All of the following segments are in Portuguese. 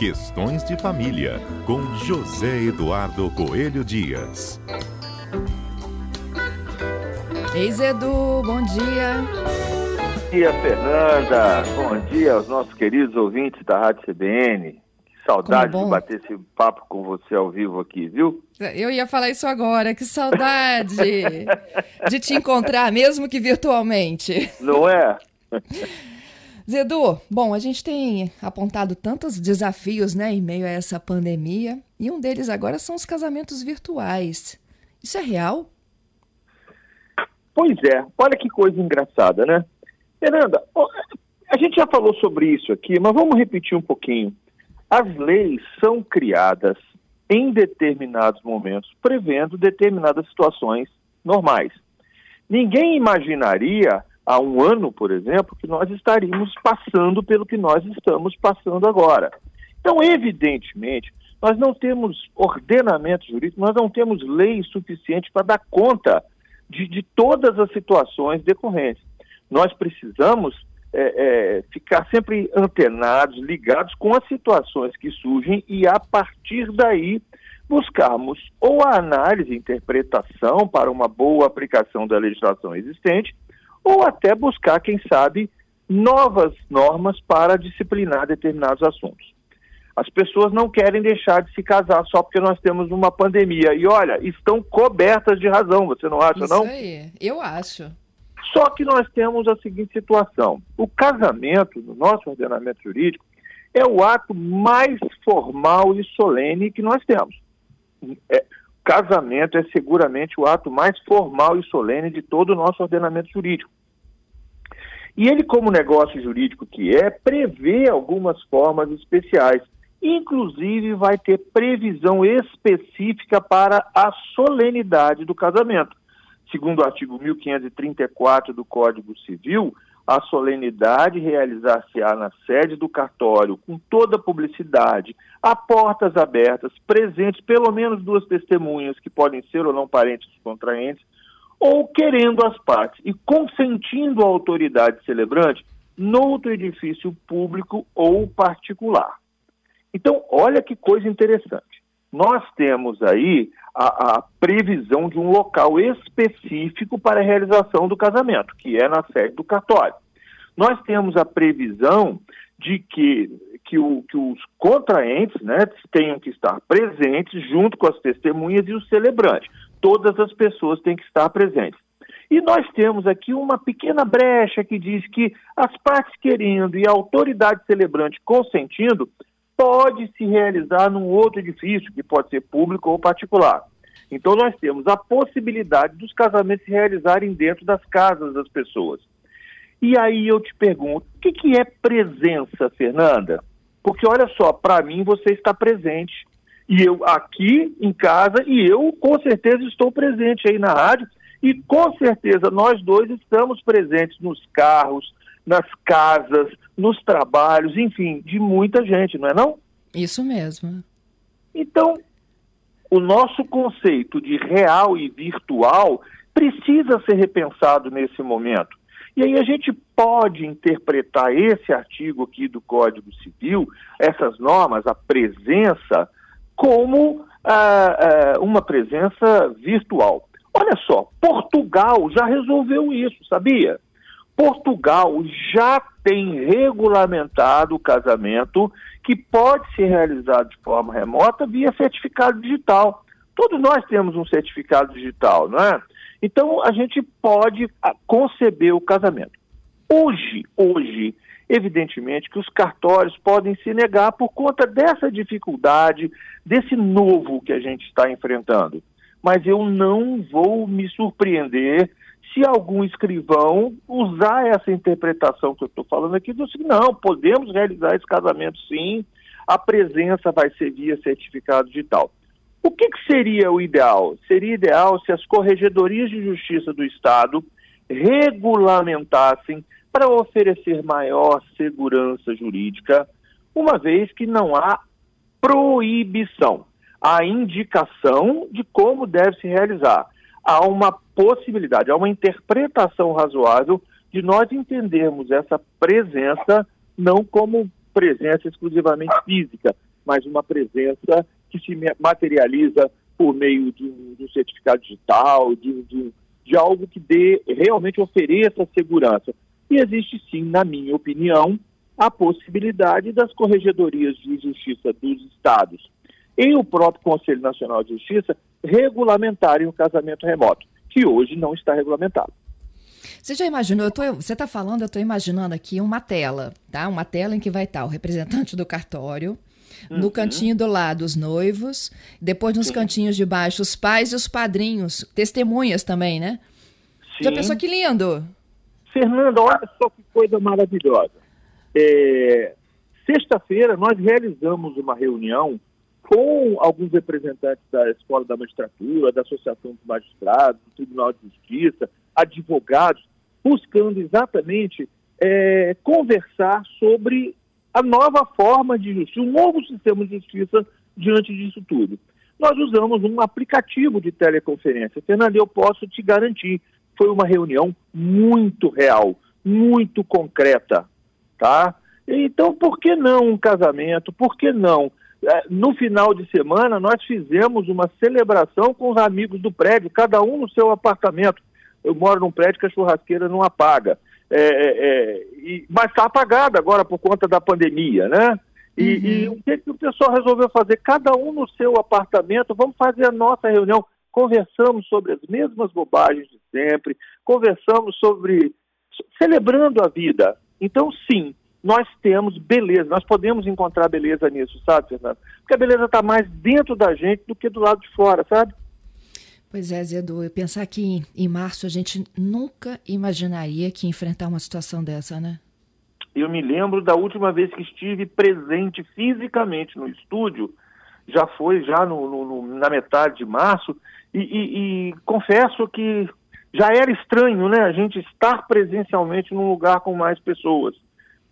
Questões de Família, com José Eduardo Coelho Dias. Eis Edu, bom dia. Bom dia, Fernanda. Bom dia aos nossos queridos ouvintes da Rádio CBN. Que saudade de bater esse papo com você ao vivo aqui, viu? Eu ia falar isso agora, que saudade de te encontrar, mesmo que virtualmente. Não é? Zedu, bom, a gente tem apontado tantos desafios, né, em meio a essa pandemia, e um deles agora são os casamentos virtuais. Isso é real? Pois é, olha que coisa engraçada, né? Fernanda, a gente já falou sobre isso aqui, mas vamos repetir um pouquinho. As leis são criadas em determinados momentos, prevendo determinadas situações normais. Ninguém imaginaria há um ano, por exemplo, que nós estaríamos passando pelo que nós estamos passando agora. Então, evidentemente, nós não temos ordenamento jurídico, nós não temos lei suficiente para dar conta de, de todas as situações decorrentes. Nós precisamos é, é, ficar sempre antenados, ligados com as situações que surgem e, a partir daí, buscarmos ou a análise interpretação para uma boa aplicação da legislação existente, ou até buscar, quem sabe, novas normas para disciplinar determinados assuntos. As pessoas não querem deixar de se casar só porque nós temos uma pandemia. E olha, estão cobertas de razão, você não acha, Isso não? Isso aí, eu acho. Só que nós temos a seguinte situação: o casamento, no nosso ordenamento jurídico, é o ato mais formal e solene que nós temos. É, casamento é seguramente o ato mais formal e solene de todo o nosso ordenamento jurídico. E ele, como negócio jurídico que é, prevê algumas formas especiais. Inclusive, vai ter previsão específica para a solenidade do casamento. Segundo o artigo 1534 do Código Civil, a solenidade realizar-se-á na sede do cartório, com toda a publicidade, a portas abertas, presentes pelo menos duas testemunhas, que podem ser ou não parentes dos contraentes, ou querendo as partes e consentindo a autoridade celebrante noutro edifício público ou particular. Então, olha que coisa interessante. Nós temos aí a, a, previsão de um local específico para a realização do casamento, que é na sede do cartório. Nós temos a previsão de que, que, o, que os contraentes né, tenham que estar presentes junto com as testemunhas e os celebrantes. Todas as pessoas têm que estar presentes. E nós temos aqui uma pequena brecha que diz que as partes querendo e a autoridade celebrante consentindo, pode se realizar num outro edifício, que pode ser público ou particular. Então, nós temos a possibilidade dos casamentos se realizarem dentro das casas das pessoas. E aí eu te pergunto, o que, que é presença, Fernanda? Porque olha só, para mim você está presente. E eu aqui em casa, e eu com certeza estou presente aí na rádio, e com certeza nós dois estamos presentes nos carros, nas casas, nos trabalhos, enfim, de muita gente, não é não? Isso mesmo. Então, o nosso conceito de real e virtual precisa ser repensado nesse momento. E aí a gente pode interpretar esse artigo aqui do Código Civil, essas normas, a presença, como ah, ah, uma presença virtual. Olha só, Portugal já resolveu isso, sabia? Portugal já tem regulamentado o casamento que pode ser realizado de forma remota via certificado digital. Todos nós temos um certificado digital, não é? Então a gente pode ah, conceber o casamento. Hoje, hoje, evidentemente que os cartórios podem se negar por conta dessa dificuldade, desse novo que a gente está enfrentando. Mas eu não vou me surpreender se algum escrivão usar essa interpretação que eu estou falando aqui, do assim, não, podemos realizar esse casamento sim, a presença vai ser via certificado digital. O que, que seria o ideal? Seria ideal se as corregedorias de justiça do Estado regulamentassem para oferecer maior segurança jurídica, uma vez que não há proibição, há indicação de como deve se realizar há uma possibilidade, há uma interpretação razoável de nós entendermos essa presença não como presença exclusivamente física, mas uma presença que se materializa por meio de um, de um certificado digital, de, de, de algo que dê, realmente ofereça segurança. E existe sim, na minha opinião, a possibilidade das corregedorias de justiça dos estados e o próprio Conselho Nacional de Justiça regulamentarem o casamento remoto, que hoje não está regulamentado. Você já imaginou? Tô, você está falando, eu estou imaginando aqui uma tela, tá? Uma tela em que vai estar o representante do cartório, uhum. no cantinho do lado os noivos, depois nos Sim. cantinhos de baixo os pais e os padrinhos, testemunhas também, né? Sim. Já pensou que lindo? Fernando, olha só que coisa maravilhosa. É, Sexta-feira nós realizamos uma reunião com alguns representantes da Escola da Magistratura, da Associação dos Magistrados, do Tribunal de Justiça, advogados, buscando exatamente é, conversar sobre a nova forma de justiça, um novo sistema de justiça diante disso tudo. Nós usamos um aplicativo de teleconferência. Fernando, eu posso te garantir, foi uma reunião muito real, muito concreta, tá? Então, por que não um casamento? Por que não? É, no final de semana, nós fizemos uma celebração com os amigos do prédio, cada um no seu apartamento. Eu moro num prédio que a churrasqueira não apaga. É, é, é e, mas está apagada agora por conta da pandemia, né? E, uhum. e, o que, que o pessoal resolveu fazer? Cada um no seu apartamento, vamos fazer a nossa reunião. Conversamos sobre as mesmas bobagens de sempre, conversamos sobre. celebrando a vida. Então, sim, nós temos beleza, nós podemos encontrar beleza nisso, sabe, Fernando? Porque a beleza está mais dentro da gente do que do lado de fora, sabe? Pois é, Zedu, eu pensar que em março a gente nunca imaginaria que enfrentar uma situação dessa, né? Eu me lembro da última vez que estive presente fisicamente no estúdio, já foi já no, no, na metade de março, e, e, e confesso que já era estranho, né? A gente estar presencialmente num lugar com mais pessoas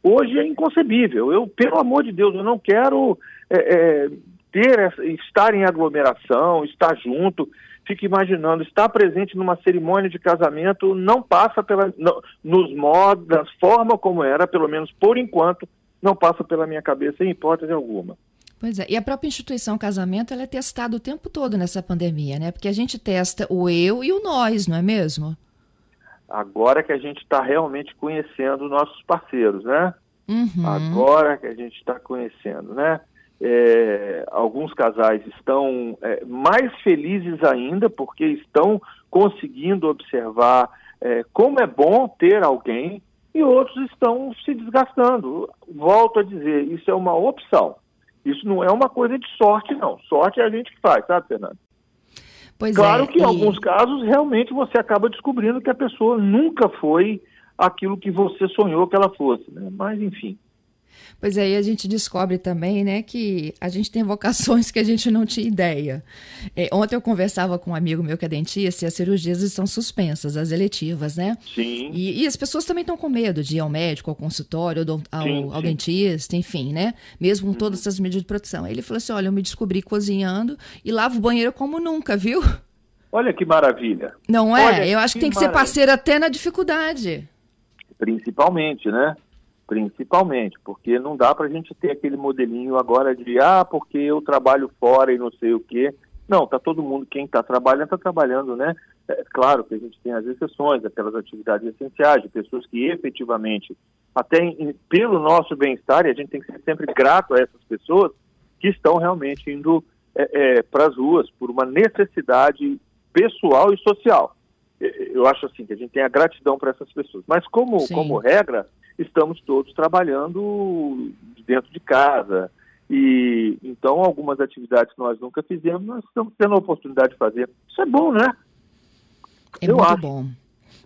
hoje é inconcebível. Eu, pelo amor de Deus, eu não quero é, é, ter estar em aglomeração, estar junto. Fico imaginando, estar presente numa cerimônia de casamento não passa pela, não, nos modos, da forma como era, pelo menos por enquanto, não passa pela minha cabeça em hipótese alguma. Pois é, e a própria instituição casamento ela é testada o tempo todo nessa pandemia, né? Porque a gente testa o eu e o nós, não é mesmo? Agora que a gente está realmente conhecendo nossos parceiros, né? Uhum. Agora que a gente está conhecendo, né? É, alguns casais estão é, mais felizes ainda porque estão conseguindo observar é, como é bom ter alguém e outros estão se desgastando. Volto a dizer, isso é uma opção. Isso não é uma coisa de sorte, não. Sorte é a gente que faz, sabe, Fernando? Pois claro é, que em alguns casos realmente você acaba descobrindo que a pessoa nunca foi aquilo que você sonhou que ela fosse, né? Mas enfim. Pois e a gente descobre também, né, que a gente tem vocações que a gente não tinha ideia. É, ontem eu conversava com um amigo meu que é dentista e as cirurgias estão suspensas, as eletivas, né? Sim. E, e as pessoas também estão com medo de ir ao médico, ao consultório, ao, sim, ao sim. dentista, enfim, né? Mesmo com uhum. todas essas medidas de proteção. Aí ele falou assim: olha, eu me descobri cozinhando e lavo o banheiro como nunca, viu? Olha que maravilha. Não é? Olha eu acho que, que tem que maravilha. ser parceiro até na dificuldade. Principalmente, né? Principalmente, porque não dá para a gente ter aquele modelinho agora de, ah, porque eu trabalho fora e não sei o quê. Não, tá todo mundo, quem está trabalhando, está trabalhando, né? É claro que a gente tem as exceções, aquelas atividades essenciais, de pessoas que efetivamente, até em, pelo nosso bem-estar, e a gente tem que ser sempre grato a essas pessoas que estão realmente indo é, é, para as ruas por uma necessidade pessoal e social. Eu acho assim que a gente tem a gratidão para essas pessoas. Mas como, como regra, estamos todos trabalhando dentro de casa. E então algumas atividades que nós nunca fizemos, nós estamos tendo a oportunidade de fazer. Isso é bom, né? É eu muito acho. bom.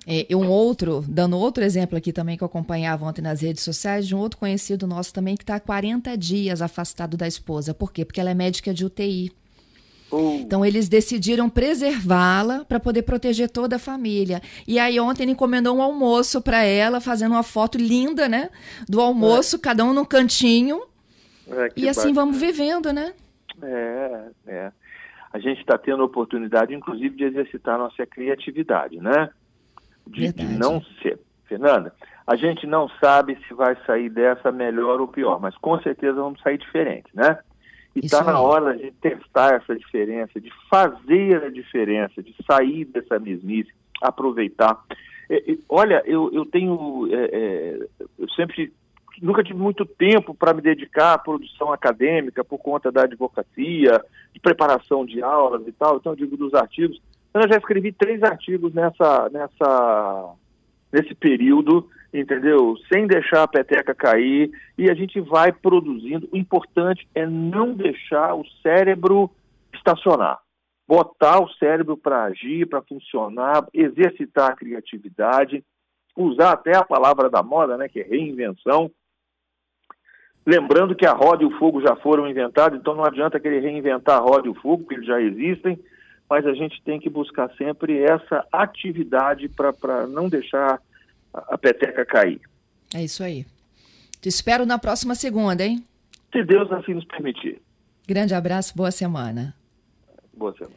É, um outro, dando outro exemplo aqui também que eu acompanhava ontem nas redes sociais, de um outro conhecido nosso também que está há 40 dias afastado da esposa. Por quê? Porque ela é médica de UTI. Então eles decidiram preservá-la para poder proteger toda a família. E aí ontem ele encomendou um almoço para ela, fazendo uma foto linda, né? Do almoço, é. cada um no cantinho. É, e assim bacana. vamos vivendo, né? É, é. A gente está tendo a oportunidade, inclusive, de exercitar nossa criatividade, né? De, de não ser. Fernanda, a gente não sabe se vai sair dessa melhor ou pior, mas com certeza vamos sair diferente, né? E está na hora de testar essa diferença, de fazer a diferença, de sair dessa mesmice, aproveitar. É, é, olha, eu, eu tenho. É, é eu sempre. Nunca tive muito tempo para me dedicar à produção acadêmica por conta da advocacia, de preparação de aulas e tal, então eu digo dos artigos. Então, eu já escrevi três artigos nessa, nessa, nesse período entendeu? Sem deixar a peteca cair e a gente vai produzindo. O importante é não deixar o cérebro estacionar. Botar o cérebro para agir, para funcionar, exercitar a criatividade, usar até a palavra da moda, né, que é reinvenção. Lembrando que a roda e o fogo já foram inventados, então não adianta querer reinventar a roda e o fogo, porque eles já existem, mas a gente tem que buscar sempre essa atividade para não deixar a peteca cair. É isso aí. Te espero na próxima segunda, hein? Se Deus assim nos permitir. Grande abraço, boa semana. Boa semana.